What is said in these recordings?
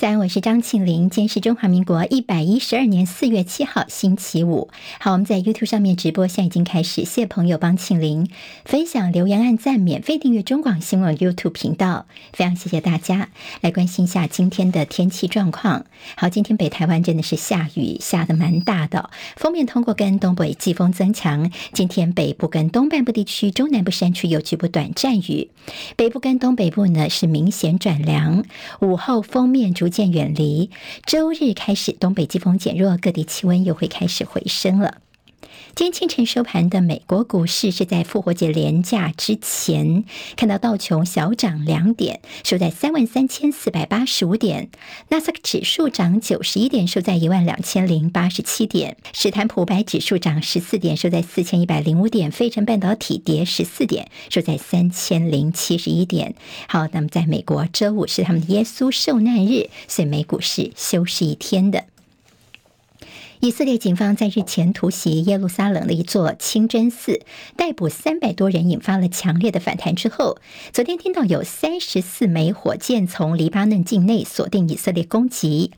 早安，我是张庆玲。今天是中华民国一百一十二年四月七号，星期五。好，我们在 YouTube 上面直播，现在已经开始。谢朋友帮庆玲分享、留言、按赞、免费订阅中广新闻 YouTube 频道，非常谢谢大家。来关心一下今天的天气状况。好，今天北台湾真的是下雨，下得蛮大的。封面通过跟东北季风增强，今天北部跟东半部地区、中南部山区有局部短暂雨，北部跟东北部呢是明显转凉。午后封面逐渐远离，周日开始东北季风减弱，各地气温又会开始回升了。今天清晨收盘的美国股市是在复活节连假之前，看到道琼小涨两点，收在三万三千四百八十五点；纳斯克指数涨九十一点，收在一万两千零八十七点；史坦普白指数涨十四点，收在四千一百零五点；费城半导体跌十四点，收在三千零七十一点。好，那么在美国周五是他们的耶稣受难日，所以美股是休市一天的。以色列警方在日前突袭耶路撒冷的一座清真寺，逮捕三百多人，引发了强烈的反弹。之后，昨天听到有三十四枚火箭从黎巴嫩境内锁定以色列攻击，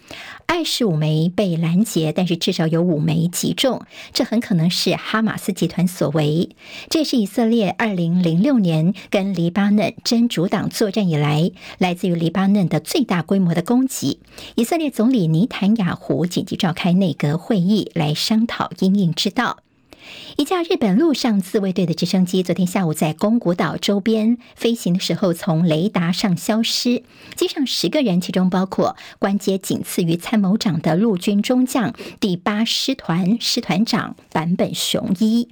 二十五枚被拦截，但是至少有五枚击中，这很可能是哈马斯集团所为。这是以色列二零零六年跟黎巴嫩真主党作战以来，来自于黎巴嫩的最大规模的攻击。以色列总理尼坦雅胡紧急召开内阁会。会议来商讨应应之道。一架日本陆上自卫队的直升机昨天下午在宫古岛周边飞行的时候，从雷达上消失。机上十个人，其中包括关节仅次于参谋长的陆军中将第八师团师团长坂本雄一。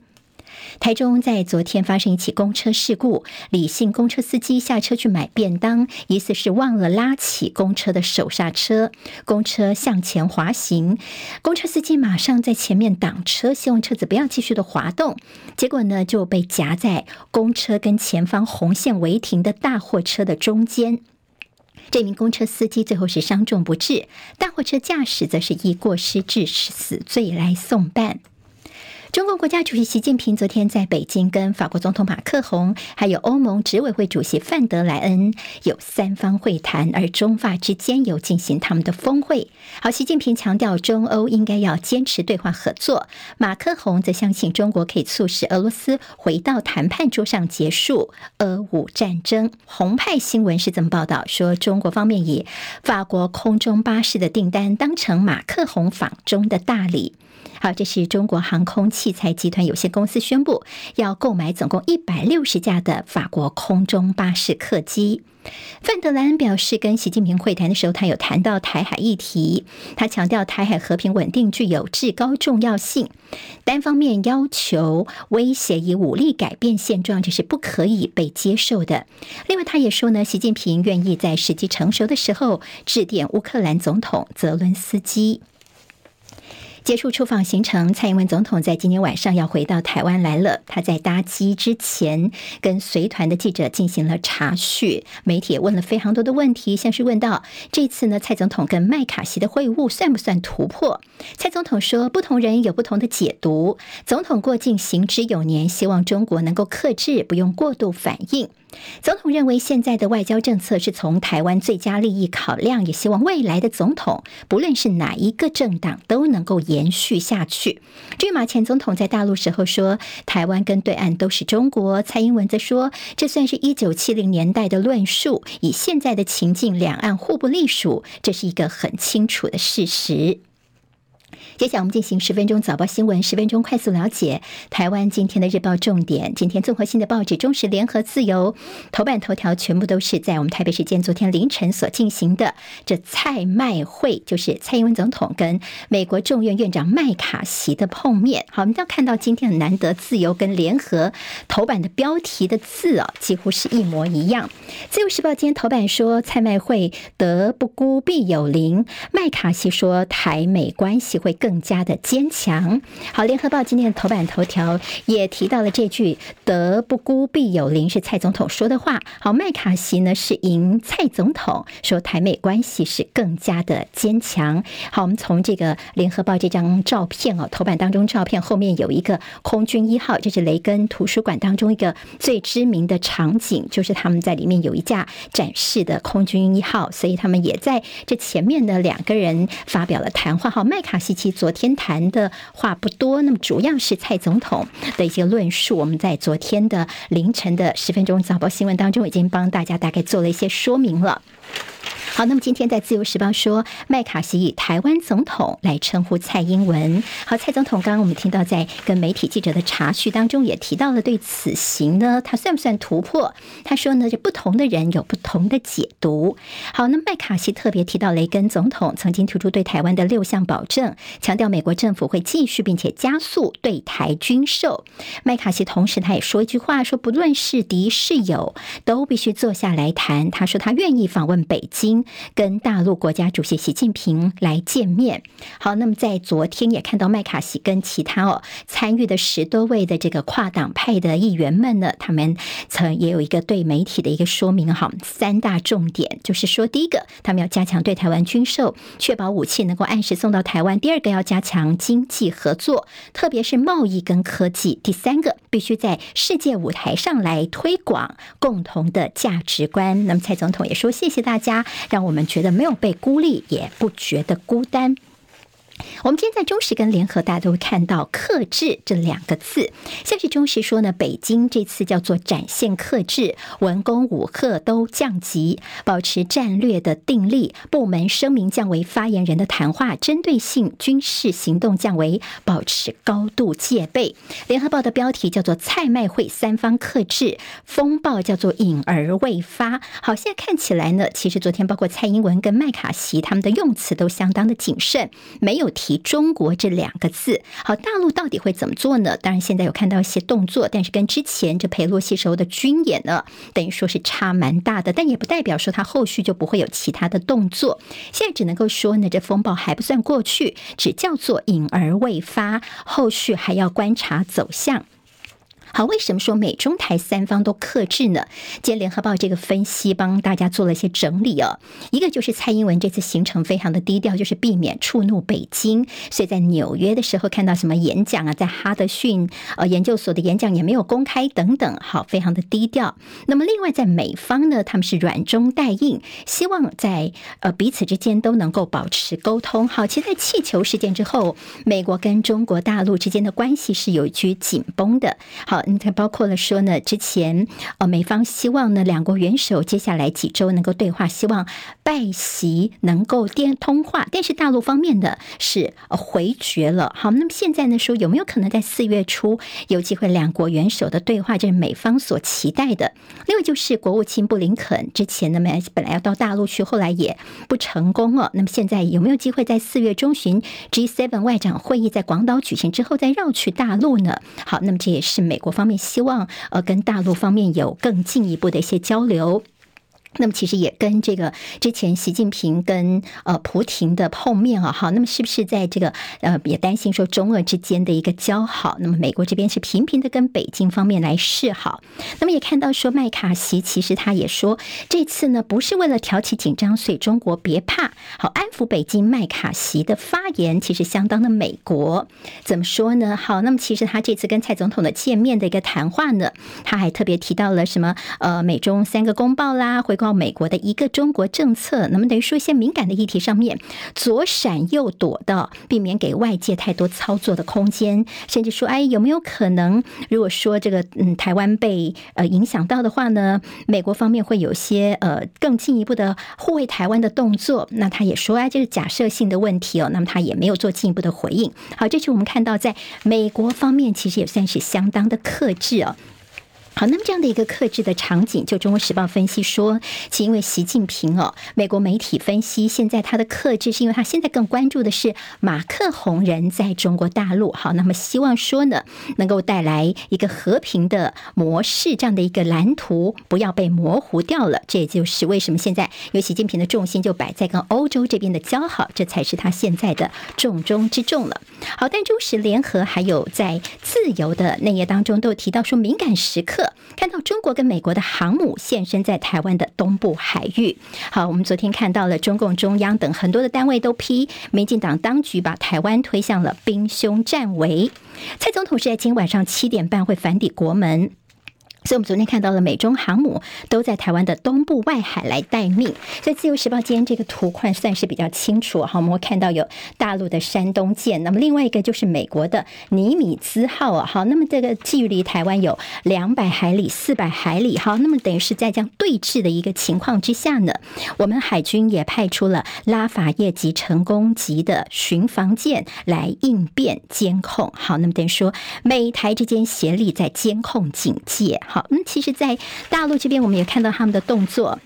台中在昨天发生一起公车事故，李姓公车司机下车去买便当，疑似是忘了拉起公车的手刹车，公车向前滑行，公车司机马上在前面挡车，希望车子不要继续的滑动，结果呢就被夹在公车跟前方红线违停的大货车的中间，这名公车司机最后是伤重不治，大货车驾驶则是以过失致死罪来送办。中国国家主席习近平昨天在北京跟法国总统马克宏，还有欧盟执委会主席范德莱恩有三方会谈，而中法之间有进行他们的峰会。好，习近平强调中欧应该要坚持对话合作，马克宏则相信中国可以促使俄罗斯回到谈判桌上，结束俄乌战争。红派新闻是这么报道说，中国方面以法国空中巴士的订单当成马克宏访中的大礼。好，这是中国航空器材集团有限公司宣布要购买总共一百六十架的法国空中巴士客机。范德兰表示，跟习近平会谈的时候，他有谈到台海议题，他强调台海和平稳定具有至高重要性，单方面要求威胁以武力改变现状，这是不可以被接受的。另外，他也说呢，习近平愿意在时机成熟的时候致电乌克兰总统泽伦斯基。结束出访行程，蔡英文总统在今天晚上要回到台湾来了。他在搭机之前，跟随团的记者进行了查询，媒体也问了非常多的问题，像是问到这次呢，蔡总统跟麦卡锡的会晤算不算突破？蔡总统说，不同人有不同的解读。总统过境行之有年，希望中国能够克制，不用过度反应。总统认为现在的外交政策是从台湾最佳利益考量，也希望未来的总统不论是哪一个政党都能够延续下去。至于马前总统在大陆时候说，台湾跟对岸都是中国，蔡英文则说，这算是一九七零年代的论述，以现在的情境，两岸互不隶属，这是一个很清楚的事实。接下来我们进行十分钟早报新闻，十分钟快速了解台湾今天的日报重点。今天综合性的报纸《中时联合自由》头版头条全部都是在我们台北时间昨天凌晨所进行的这蔡麦会，就是蔡英文总统跟美国众院院长麦卡锡的碰面。好，我们要看到今天很难得自由跟联合头版的标题的字啊，几乎是一模一样。自由时报今天头版说蔡麦会德不孤必有邻，麦卡锡说台美关系会更。加的坚强。好，联合报今天的头版头条也提到了这句“德不孤，必有邻”，是蔡总统说的话。好，麦卡锡呢是迎蔡总统说台美关系是更加的坚强。好，我们从这个联合报这张照片哦，头版当中照片后面有一个空军一号，这是雷根图书馆当中一个最知名的场景，就是他们在里面有一架展示的空军一号，所以他们也在这前面的两个人发表了谈话。好，麦卡锡其昨天谈的话不多，那么主要是蔡总统的一些论述。我们在昨天的凌晨的十分钟早报新闻当中已经帮大家大概做了一些说明了。好，那么今天在《自由时报》说，麦卡锡以台湾总统来称呼蔡英文。好，蔡总统刚刚我们听到在跟媒体记者的茶叙当中也提到了对此行呢，他算不算突破？他说呢，这不同的人有不同的解读。好，那麦卡锡特别提到雷根总统曾经提出对台湾的六项保证，强调美国政府会继续并且加速对台军售。麦卡锡同时他也说一句话，说不论是敌是友，都必须坐下来谈。他说他愿意访问北京。跟大陆国家主席习近平来见面。好，那么在昨天也看到麦卡锡跟其他哦参与的十多位的这个跨党派的议员们呢，他们曾也有一个对媒体的一个说明。哈，三大重点就是说，第一个，他们要加强对台湾军售，确保武器能够按时送到台湾；第二个，要加强经济合作，特别是贸易跟科技；第三个，必须在世界舞台上来推广共同的价值观。那么蔡总统也说，谢谢大家。让我们觉得没有被孤立，也不觉得孤单。我们今天在中时跟联合，大家都会看到“克制”这两个字。像是中时说呢，北京这次叫做展现克制，文攻武吓都降级，保持战略的定力。部门声明降为发言人的谈话，针对性军事行动降为保持高度戒备。联合报的标题叫做“蔡麦会三方克制，风暴叫做隐而未发”。好，现在看起来呢，其实昨天包括蔡英文跟麦卡锡他们的用词都相当的谨慎，没有。提中国这两个字，好，大陆到底会怎么做呢？当然，现在有看到一些动作，但是跟之前这裴洛西时候的军演呢，等于说是差蛮大的，但也不代表说他后续就不会有其他的动作。现在只能够说呢，这风暴还不算过去，只叫做隐而未发，后续还要观察走向。好，为什么说美中台三方都克制呢？今天联合报这个分析帮大家做了一些整理哦。一个就是蔡英文这次行程非常的低调，就是避免触怒北京，所以在纽约的时候看到什么演讲啊，在哈德逊呃研究所的演讲也没有公开等等，好，非常的低调。那么另外在美方呢，他们是软中带硬，希望在呃彼此之间都能够保持沟通。好，其实在气球事件之后，美国跟中国大陆之间的关系是有一句紧绷的。好。嗯，它包括了说呢，之前呃，美方希望呢，两国元首接下来几周能够对话，希望拜习能够电通话，但是大陆方面的是回绝了。好，那么现在呢，说有没有可能在四月初有机会两国元首的对话，这是美方所期待的。另外就是国务卿布林肯之前呢，本来要到大陆去，后来也不成功了。那么现在有没有机会在四月中旬 G7 外长会议在广岛举行之后再绕去大陆呢？好，那么这也是美国。方面希望呃跟大陆方面有更进一步的一些交流。那么其实也跟这个之前习近平跟呃普廷的碰面啊，好，那么是不是在这个呃也担心说中俄之间的一个交好？那么美国这边是频频的跟北京方面来示好。那么也看到说麦卡锡其实他也说这次呢不是为了挑起紧张，所以中国别怕，好安抚北京。麦卡锡的发言其实相当的美国，怎么说呢？好，那么其实他这次跟蔡总统的见面的一个谈话呢，他还特别提到了什么呃美中三个公报啦，回。告美国的一个中国政策，那么等于说一些敏感的议题上面左闪右躲的，避免给外界太多操作的空间，甚至说，哎，有没有可能，如果说这个嗯台湾被呃影响到的话呢，美国方面会有些呃更进一步的护卫台湾的动作？那他也说，哎，这是假设性的问题哦，那么他也没有做进一步的回应。好，这是我们看到在美国方面其实也算是相当的克制哦。好，那么这样的一个克制的场景，就《中国时报》分析说，其因为习近平哦，美国媒体分析，现在他的克制是因为他现在更关注的是马克宏人在中国大陆。好，那么希望说呢，能够带来一个和平的模式，这样的一个蓝图不要被模糊掉了。这也就是为什么现在有习近平的重心就摆在跟欧洲这边的交好，这才是他现在的重中之重了。好，但中时联合还有在自由的内页当中都有提到说，敏感时刻。看到中国跟美国的航母现身在台湾的东部海域。好，我们昨天看到了中共中央等很多的单位都批，民进党当局把台湾推向了兵凶战危。蔡总统是在今晚上七点半会返抵国门。所以，我们昨天看到了美中航母都在台湾的东部外海来待命。所以，《自由时报》今天这个图块算是比较清楚。好，我们会看到有大陆的山东舰，那么另外一个就是美国的尼米兹号啊。好，那么这个距离台湾有两百海里、四百海里。好，那么等于是在这样对峙的一个情况之下呢，我们海军也派出了拉法叶级、成功级的巡防舰来应变监控。好，那么等于说美台之间协力在监控警戒。好，嗯，其实，在大陆这边，我们也看到他们的动作。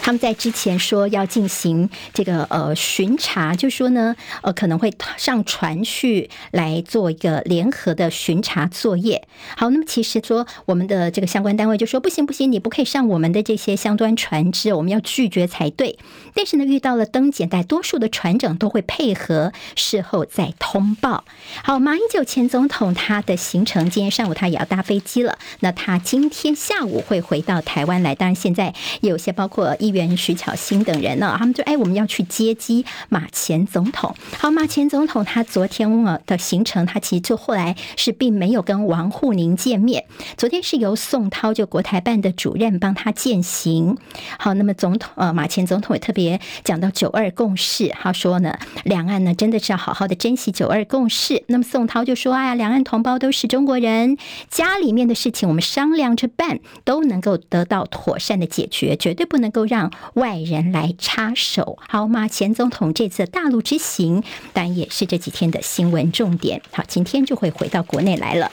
他们在之前说要进行这个呃巡查，就说呢，呃可能会上船去来做一个联合的巡查作业。好，那么其实说我们的这个相关单位就说不行不行，你不可以上我们的这些相关船只，我们要拒绝才对。但是呢，遇到了登检，大多数的船长都会配合，事后再通报。好，马英九前总统他的行程，今天上午他也要搭飞机了，那他今天下午会回到台湾来。当然，现在有些包括。议员徐巧芯等人呢，他们就哎，我们要去接机马前总统。好，马前总统他昨天的行程，他其实就后来是并没有跟王沪宁见面。昨天是由宋涛就国台办的主任帮他践行。好，那么总统呃马前总统也特别讲到九二共识，他说呢，两岸呢真的是要好好的珍惜九二共识。那么宋涛就说，哎呀，两岸同胞都是中国人，家里面的事情我们商量着办，都能够得到妥善的解决，绝对不能够。都让外人来插手，好吗？前总统这次大陆之行，当然也是这几天的新闻重点。好，今天就会回到国内来了。《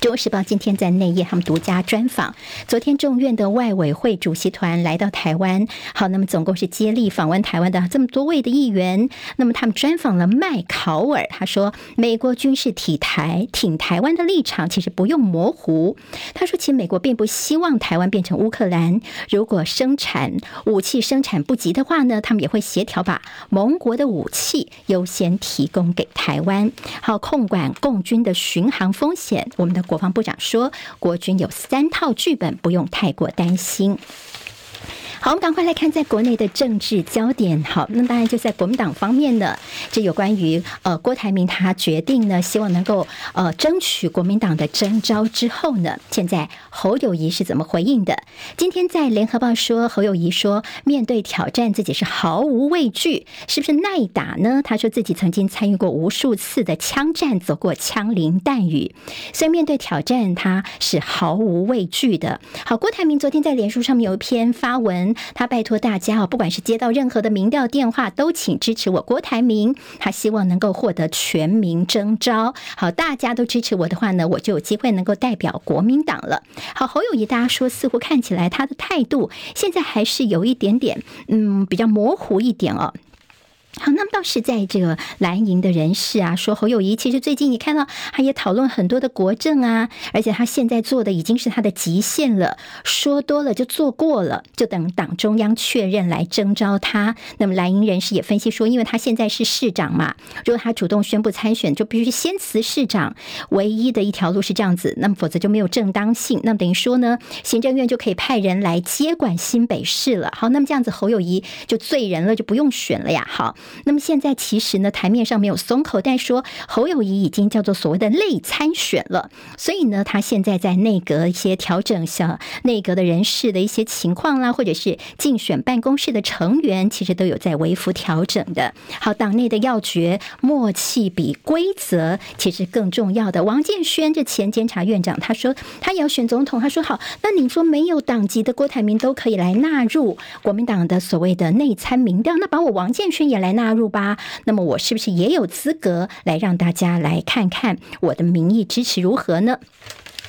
中国时报》今天在内页，他们独家专访。昨天众院的外委会主席团来到台湾，好，那么总共是接力访问台湾的这么多位的议员。那么他们专访了麦考尔，他说，美国军事体台挺台湾的立场其实不用模糊。他说，其实美国并不希望台湾变成乌克兰，如果生产武器生产不及的话呢，他们也会协调把盟国的武器优先提供给台湾，好控管共军的巡航风险。我们的。国国防部长说，国军有三套剧本，不用太过担心。好，我们赶快来看在国内的政治焦点。好，那当然就在国民党方面呢，这有关于呃郭台铭他决定呢，希望能够呃争取国民党的征召之后呢，现在侯友谊是怎么回应的？今天在联合报说，侯友谊说面对挑战自己是毫无畏惧，是不是耐打呢？他说自己曾经参与过无数次的枪战，走过枪林弹雨，所以面对挑战他是毫无畏惧的。好，郭台铭昨天在脸书上面有一篇发文。他拜托大家哦，不管是接到任何的民调电话，都请支持我郭台铭。他希望能够获得全民征召。好，大家都支持我的话呢，我就有机会能够代表国民党了。好，侯友谊，大家说似乎看起来他的态度现在还是有一点点，嗯，比较模糊一点哦。好，那么倒是在这个蓝营的人士啊，说侯友谊其实最近你看到他也讨论很多的国政啊，而且他现在做的已经是他的极限了，说多了就做过了，就等党中央确认来征召他。那么蓝营人士也分析说，因为他现在是市长嘛，如果他主动宣布参选，就必须先辞市长，唯一的一条路是这样子，那么否则就没有正当性。那么等于说呢，行政院就可以派人来接管新北市了。好，那么这样子侯友谊就罪人了，就不用选了呀。好。那么现在其实呢，台面上没有松口，但说侯友谊已经叫做所谓的内参选了，所以呢，他现在在内阁一些调整像，内阁的人事的一些情况啦，或者是竞选办公室的成员，其实都有在微幅调整的。好，党内的要诀，默契比规则其实更重要的。王建煊这前监察院长，他说他也要选总统，他说好，那你说没有党籍的郭台铭都可以来纳入国民党的所谓的内参民调，那把我王建煊也来纳入吧，那么我是不是也有资格来让大家来看看我的民意支持如何呢？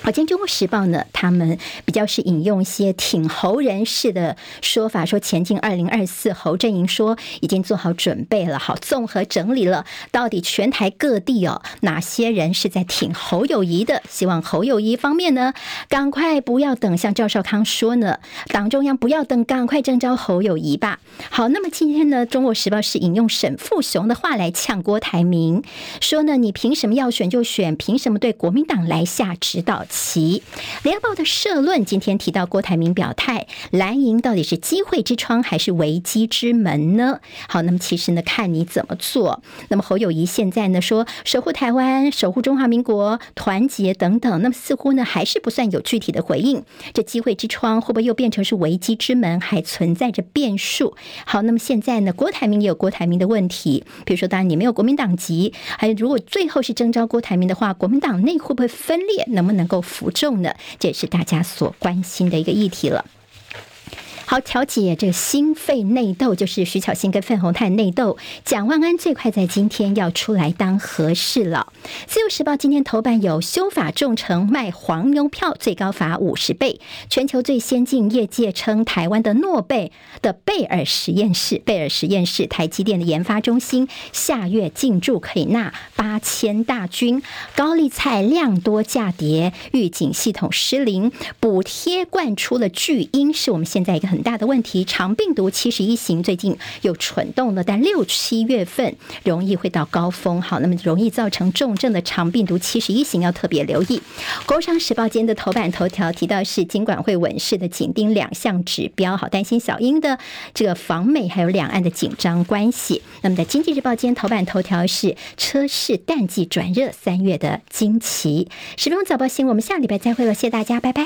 好，今天《中国时报》呢，他们比较是引用一些挺侯人士的说法，说前进二零二四，侯阵营说已经做好准备了。好，综合整理了到底全台各地哦，哪些人是在挺侯友谊的？希望侯友谊方面呢，赶快不要等，像赵少康说呢，党中央不要等，赶快征召侯友谊吧。好，那么今天呢，《中国时报》是引用沈富雄的话来呛郭台铭，说呢，你凭什么要选就选？凭什么对国民党来下指导棋？联合报的社论今天提到郭台铭表态，蓝营到底是机会之窗还是危机之门呢？好，那么其实呢，看你怎么做。那么侯友谊现在呢说守护台湾、守护中华民国、团结等等，那么似乎呢还是不算有具体的回应。这机会之窗会不会又变成是危机之门，还存在着变数？好，那么现在呢，郭台铭也有郭台铭的问题，比如说，当然你没有国民党籍，还有如果最后是征召郭台铭的话，国民党内会不会分裂？能不能够服众呢？这也是大家所关心的一个议题了。好，调解这个心肺内斗，就是徐巧芯跟费鸿泰内斗。蒋万安最快在今天要出来当和事佬。自由时报今天头版有修法重惩卖黄牛票，最高罚五十倍。全球最先进业界称台湾的诺贝的贝尔实验室，贝尔实验室台积电的研发中心下月进驻可以纳八千大军。高丽菜量多价跌，预警系统失灵，补贴灌出了巨婴，是我们现在一个很。很大的问题，肠病毒七十一型最近又蠢动了，但六七月份容易会到高峰，好，那么容易造成重症的肠病毒七十一型要特别留意。工商时报间的头版头条提到是金管会稳市的紧盯两项指标，好担心小英的这个访美还有两岸的紧张关系。那么在经济日报间头版头条是车市淡季转热，三月的惊奇。十分钟早报新闻，我们下礼拜再会了，谢谢大家，拜拜。